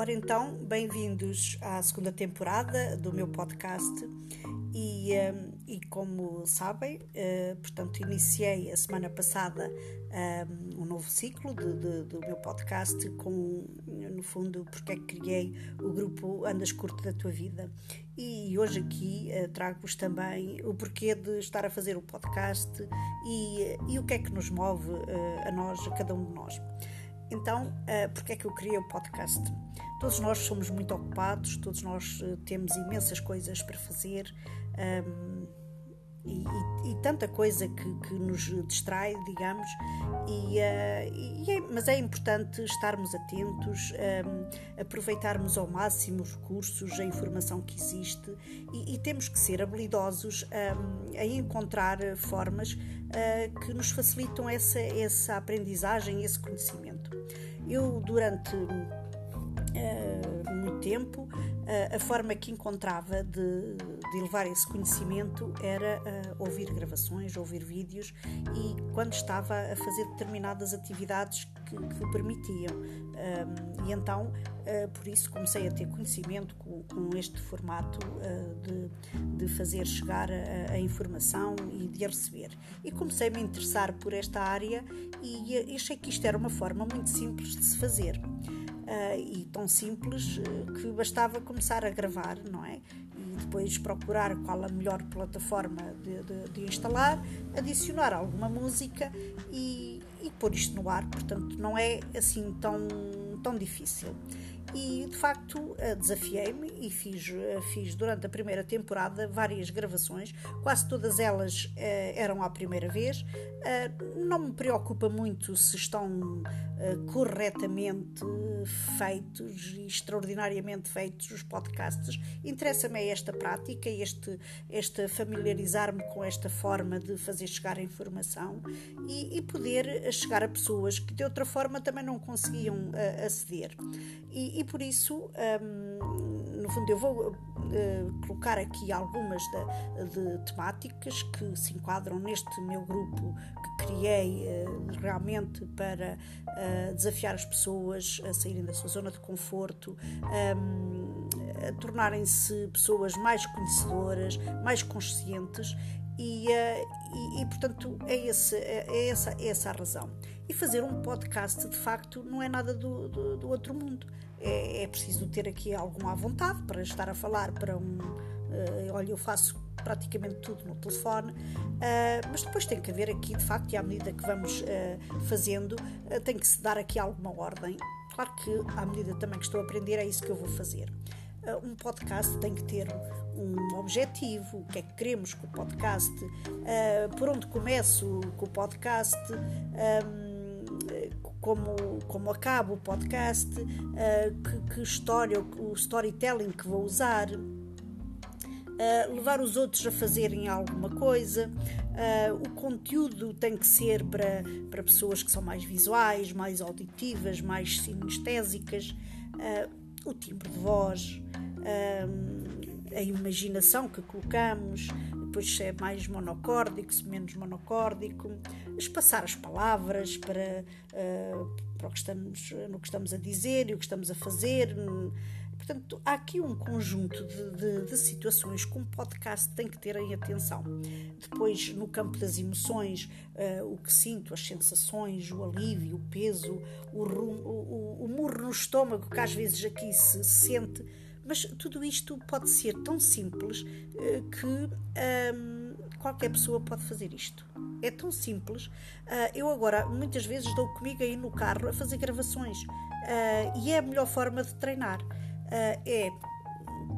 Ora então, bem-vindos à segunda temporada do meu podcast e, um, e como sabem, uh, portanto, iniciei a semana passada um, um novo ciclo de, de, do meu podcast com, no fundo, porque é que criei o grupo Andas Curto da Tua Vida. E hoje aqui uh, trago-vos também o porquê de estar a fazer o podcast e, e o que é que nos move uh, a nós, a cada um de nós. Então, uh, porque é que eu criei o podcast? Todos nós somos muito ocupados, todos nós uh, temos imensas coisas para fazer um, e, e, e, tanta coisa que, que, nos distrai, digamos, e, uh, e é, mas é importante estarmos atentos, um, aproveitarmos ao máximo os recursos, a informação que existe e, temos que ser habilidosos um, a encontrar formas uh, que nos facilitam essa, essa aprendizagem, esse conhecimento. Eu, durante tempo, a forma que encontrava de, de levar esse conhecimento era ouvir gravações, ouvir vídeos e quando estava a fazer determinadas atividades que, que o permitiam. E então, uh, por isso, comecei a ter conhecimento com, com este formato de, de, fazer chegar a, a, informação e de a receber. E comecei-me a interessar por esta área e achei que isto era uma forma muito simples de se fazer. Uh, e tão simples uh, que bastava começar a gravar, não é? E depois procurar qual a melhor plataforma de, de, de instalar, adicionar alguma música e, e pôr isto no ar. Portanto, não é assim tão, tão difícil e de facto eh, desafiei-me e fiz, eh, fiz durante a primeira temporada várias gravações, quase todas elas eh, eram à primeira vez. não me preocupa muito se estão corretamente feitos e extraordinariamente feitos os podcasts. Interessa-me esta prática, este, este familiarizar-me com esta forma de fazer chegar a informação e, e, poder chegar a pessoas que de outra forma também não conseguiam aceder. E, e por isso, um, no fundo, eu vou uh, colocar aqui algumas de, de, temáticas que se enquadram neste meu grupo que criei uh, realmente para uh, desafiar as pessoas a saírem da sua zona de conforto, um, a tornarem-se pessoas mais conhecedoras, mais conscientes e, e, e, portanto é, esse, é, é, essa, é essa a razão. E fazer um podcast de facto não é nada do, do, do outro mundo é, é preciso ter aqui alguma vontade para estar a falar para um. Uh, olha, eu faço praticamente tudo no telefone, uh, mas depois tem que haver aqui, de facto, e à medida que vamos uh, fazendo, tem que se dar aqui alguma ordem. Claro que, à medida também que estou a aprender, é isso que eu vou fazer. um podcast tem que ter um objetivo, o que é que queremos com o podcast, por onde começo com o podcast. Um, como, como acaba o podcast, uh, que, que, história, o storytelling que vou usar, uh, levar os outros a fazerem alguma coisa. Uh, o conteúdo tem que ser para, para pessoas que são mais visuais, mais auditivas, mais sinestésicas, o timbre de voz, a imaginação que colocamos, depois se é mais monocórdico, se menos monocórdico, espaçar as palavras para, uh, para o que estamos, no que estamos a dizer e o que estamos a fazer. Portanto, há aqui um conjunto de, de, de, situações que um podcast tem que ter em atenção. Depois, no campo das emoções, uh, o que sinto, as sensações, o alívio, o peso, o, rum, o, o, o murro no estômago que às vezes aqui se sente mas tudo isto pode ser tão simples uh, que qualquer pessoa pode fazer isto. É tão simples. Uh, eu agora muitas vezes dou comigo aí no carro a fazer gravações uh, e é a melhor forma de treinar. é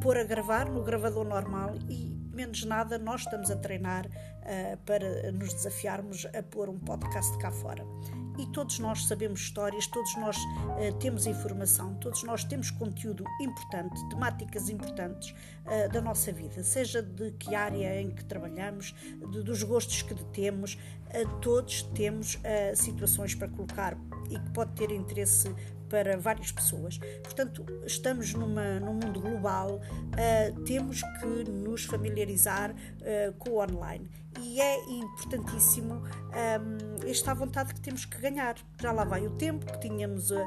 pôr a gravar no gravador normal e menos nada nós estamos a treinar para nos desafiarmos a pôr um podcast cá fora e todos nós sabemos histórias, todos nós uh, temos informação, todos nós temos conteúdo importante, temáticas importantes uh, da nossa vida, seja de que área em que trabalhamos, de, dos gostos que temos, uh, todos temos situações para colocar e que pode ter interesse para várias pessoas. Portanto, estamos numa, num mundo global, uh, temos que nos familiarizar uh, com o online. E é importantíssimo um, esta vontade que temos que ganhar. Já lá vai o tempo que tínhamos, uh,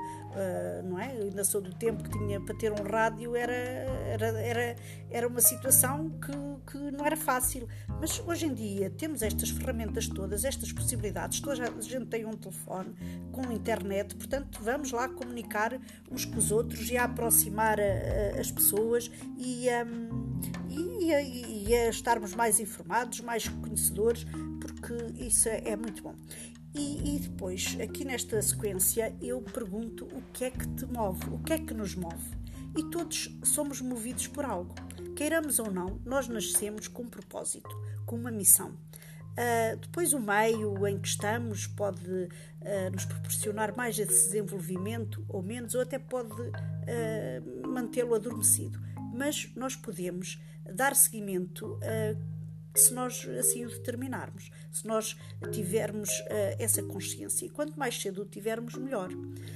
não é? Ainda sou do tempo que tinha para ter um rádio, era, era, era, era uma situação que, que não era fácil. Mas hoje em dia temos estas ferramentas todas, estas possibilidades, toda a gente tem um telefone com internet, portanto vamos lá uns com os outros e a aproximar a, a, as pessoas e, um, e, e, e a estarmos mais informados, mais conhecedores porque isso é, é muito bom. E, e, depois, aqui nesta sequência, eu pergunto o que é que te move, o que é que nos move. E todos somos movidos por algo. Queiramos ou não, nós nascemos com um propósito, com uma missão. Uh, depois, o meio em que estamos pode uh, nos proporcionar mais esse desenvolvimento ou menos, ou até pode uh, mantê-lo adormecido. Mas nós podemos dar seguimento se nós assim o determinarmos, se nós tivermos essa consciência. E quanto mais cedo o tivermos, melhor.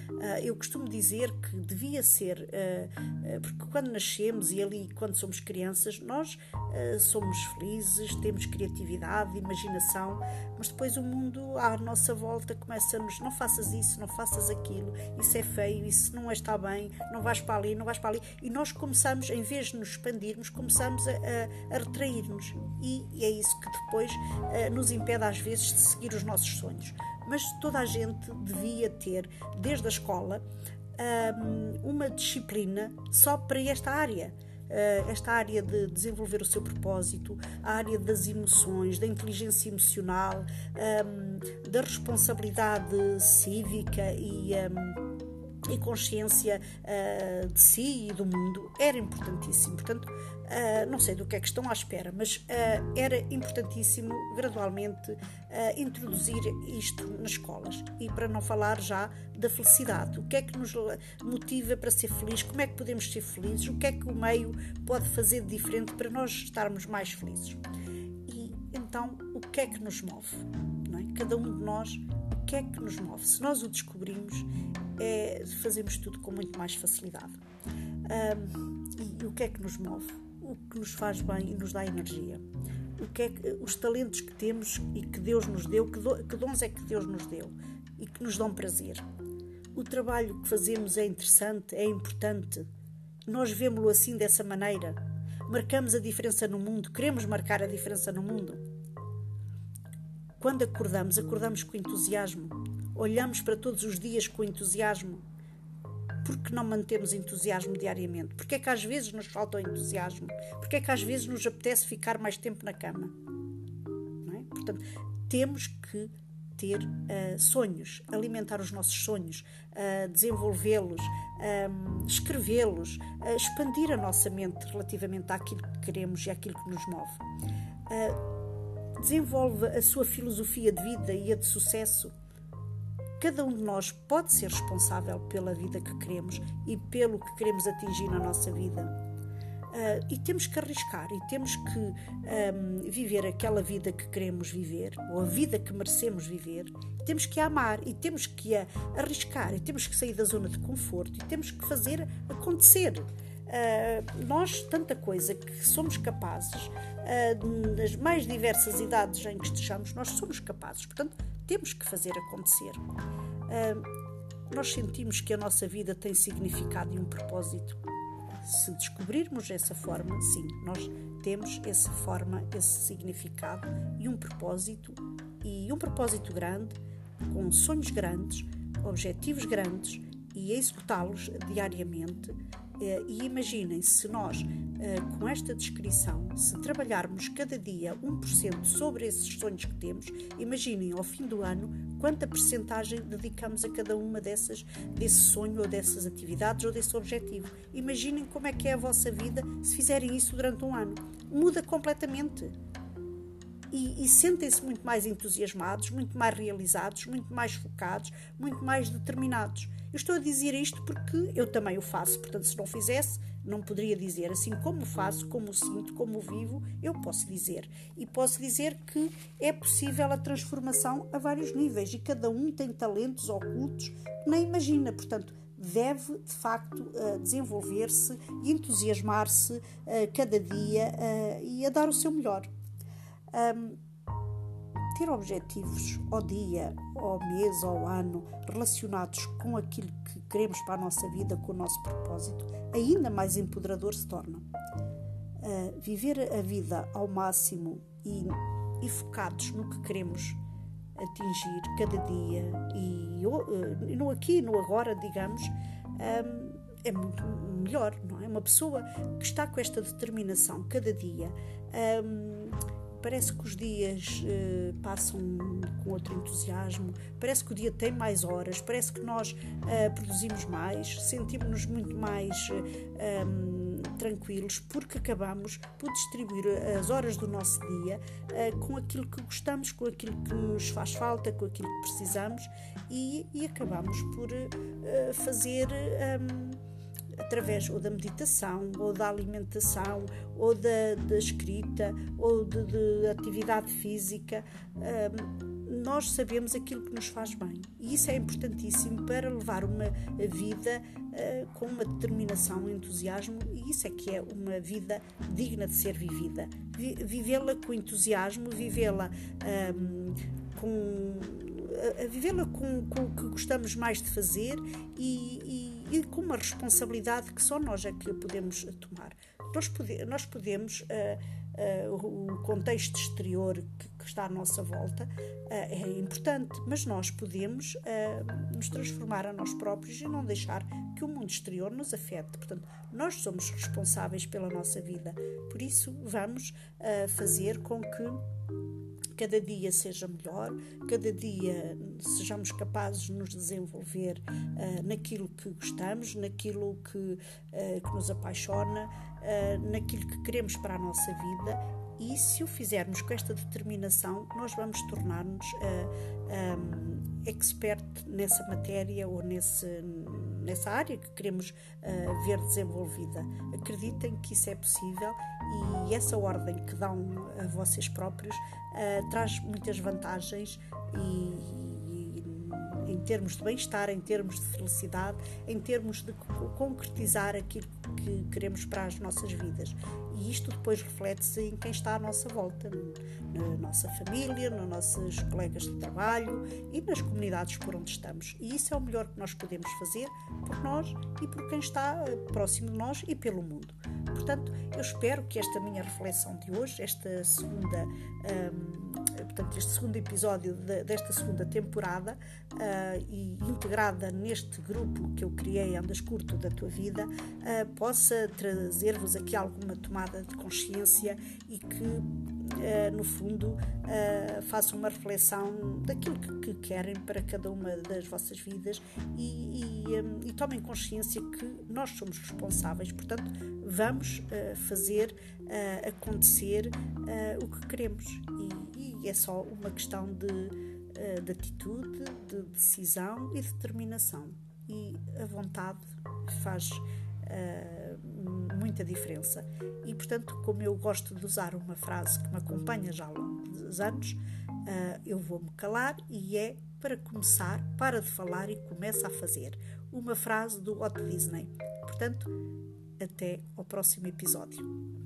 Uh, eu costumo dizer que devia ser, uh, porque quando nascemos e ali quando somos crianças, nós somos felizes, temos criatividade, imaginação, mas depois o mundo à nossa volta começa-nos: não faças isso, não faças aquilo, isso é feio, isso não está bem, não vais para ali, não vais para ali. E nós começamos, em vez de nos expandirmos, começamos a, a, a retrair-nos. E é isso que depois nos impede às vezes de seguir os nossos sonhos. Mas toda a gente devia ter, desde a escola, um, uma disciplina só para esta área. Uh, esta área de desenvolver o seu propósito, a área das emoções, da inteligência emocional, um, da responsabilidade cívica e. E consciência uh, de si e do mundo era importantíssimo. Portanto, uh, não sei do que é que estão à espera, mas uh, era importantíssimo gradualmente introduzir isto nas escolas. E para não falar já da felicidade, o que é que nos motiva para ser feliz, como é que podemos ser felizes, o que é que o meio pode fazer de diferente para nós estarmos mais felizes. E então, o que é que nos move? Cada um de nós o que é que nos move? Se nós o descobrimos, é, fazemos tudo com muito mais facilidade. Um, e, e, o que é que nos move? O que nos faz bem e nos dá energia. O que é que, os talentos que temos e que Deus nos deu, que, do, que dons é que Deus nos deu e que nos dão prazer. O trabalho que fazemos é interessante, é importante. Nós vemos-lo assim dessa maneira. Marcamos a diferença no mundo, queremos marcar a diferença no mundo. Quando acordamos, acordamos com entusiasmo olhamos para todos os dias com entusiasmo. Por que não mantemos entusiasmo diariamente? Porque é que às vezes nos falta o entusiasmo? Porque é que às vezes nos apetece ficar mais tempo na cama? É? Portanto, temos que ter uh, sonhos, alimentar os nossos sonhos, uh, desenvolvê-los, um, escrevê-los, uh, expandir a nossa mente relativamente àquilo que queremos e àquilo que nos move. Desenvolve a sua filosofia de vida e a de sucesso Cada um de nós pode ser responsável pela vida que queremos e pelo que queremos atingir na nossa vida. Uh, e temos que arriscar e temos que um, viver aquela vida que queremos viver ou a vida que merecemos viver. Temos que amar e temos que arriscar e temos que sair da zona de conforto e temos que fazer acontecer. Uh, nós, tanta coisa que somos capazes, uh, nas mais diversas idades em que estejamos, nós somos capazes. Portanto, temos que fazer acontecer. Uh, nós sentimos que a nossa vida tem significado e um propósito. Se descobrirmos essa forma, sim, nós temos essa forma, esse significado e um propósito, e um propósito grande, com sonhos grandes, objetivos grandes e executá-los diariamente e imaginem se nós, eh, com esta descrição, se trabalharmos cada dia 1% sobre esses sonhos que temos, imaginem ao fim do ano quanta percentagem dedicamos a cada uma dessas, desse sonho ou dessas atividades ou desse objetivo. Imaginem como é que é a vossa vida se fizerem isso durante um ano. Muda completamente. E, e sentem-se muito mais entusiasmados, muito mais realizados, muito mais focados, muito mais determinados. Eu estou a dizer isto porque eu também o faço, portanto, se não fizesse, não poderia dizer. Assim como faço, como sinto, como vivo, eu posso dizer. E posso dizer que é possível a transformação a vários níveis e cada um tem talentos ocultos que nem imagina. Portanto, deve de facto eh, desenvolver-se e entusiasmar-se eh, cada dia eh, e a dar o seu melhor. Ter objetivos ao dia, ao mês, ao ano, relacionados com aquilo que queremos para a nossa vida, com o nosso propósito, ainda mais empoderador se torna. Uh, viver a vida ao máximo e, e, focados no que queremos atingir cada dia e, uh, no aqui no agora, digamos, um, é muito melhor, não é? Uma pessoa que está com esta determinação cada dia. Um, parece que os dias uh, passam com outro entusiasmo, parece que o dia tem mais horas, parece que nós uh, produzimos mais, sentimos-nos muito mais uh, um, tranquilos porque acabamos por distribuir as horas do nosso dia com aquilo que gostamos, com aquilo que nos faz falta, com aquilo que precisamos e, e acabamos por fazer. Um, através ou da meditação, ou da alimentação, ou da, da escrita, ou de, de atividade física, um, nós sabemos aquilo que nos faz bem. E isso é importantíssimo para levar uma vida uh, com uma determinação, um entusiasmo, e isso é que é uma vida digna de ser vivida. Vivê-la com entusiasmo, vivê-la um, com a, vivê-la com, com, o que gostamos mais de fazer e, e, e, com uma responsabilidade que só nós é que podemos tomar. Nós, pode, nós podemos, uh, uh, o contexto exterior que, que, está à nossa volta uh, é importante, mas nós podemos nos transformar a nós próprios e não deixar que o mundo exterior nos afete. Portanto, nós somos responsáveis pela nossa vida. Por isso, vamos fazer com que cada dia seja melhor, cada dia sejamos capazes de nos desenvolver uh, naquilo que gostamos, naquilo que, uh, que nos apaixona, uh, naquilo que queremos para a nossa vida. E se o fizermos com esta determinação, nós vamos tornar-nos um, expert nessa matéria ou nesse, nessa área que queremos uh, ver desenvolvida. Acreditem que isso é possível e essa ordem que dão a vocês próprios uh, traz muitas vantagens e, em termos de bem-estar, em termos de felicidade, em termos de concretizar aquilo que queremos para as nossas vidas. E isto depois reflete-se em quem está à nossa volta, na nossa família, nos nossos colegas de trabalho e nas comunidades por onde estamos. E isso é o melhor que nós podemos fazer por nós e por quem está eh, próximo de nós e pelo mundo. Portanto, eu espero que esta minha reflexão de hoje, esta segunda. Um, portanto, este segundo episódio de, desta segunda temporada uh, e integrada neste grupo que eu criei, Andas Curto da Tua Vida, uh, possa trazer-vos aqui alguma tomada de consciência e que Uh, no fundo, uh, façam uma reflexão daquilo que, que, querem para cada uma das vossas vidas e, e, um, e tomem consciência que nós somos responsáveis, portanto, vamos fazer acontecer o que queremos. E, e é só uma questão de, de atitude, de decisão e determinação. E a vontade faz uh, muita diferença. E, portanto, como eu gosto de usar uma frase que me acompanha já ao longo dos anos, uh, eu vou-me calar e é para começar, para de falar e começa a fazer. Uma frase do Walt Disney. Portanto, até ao próximo episódio.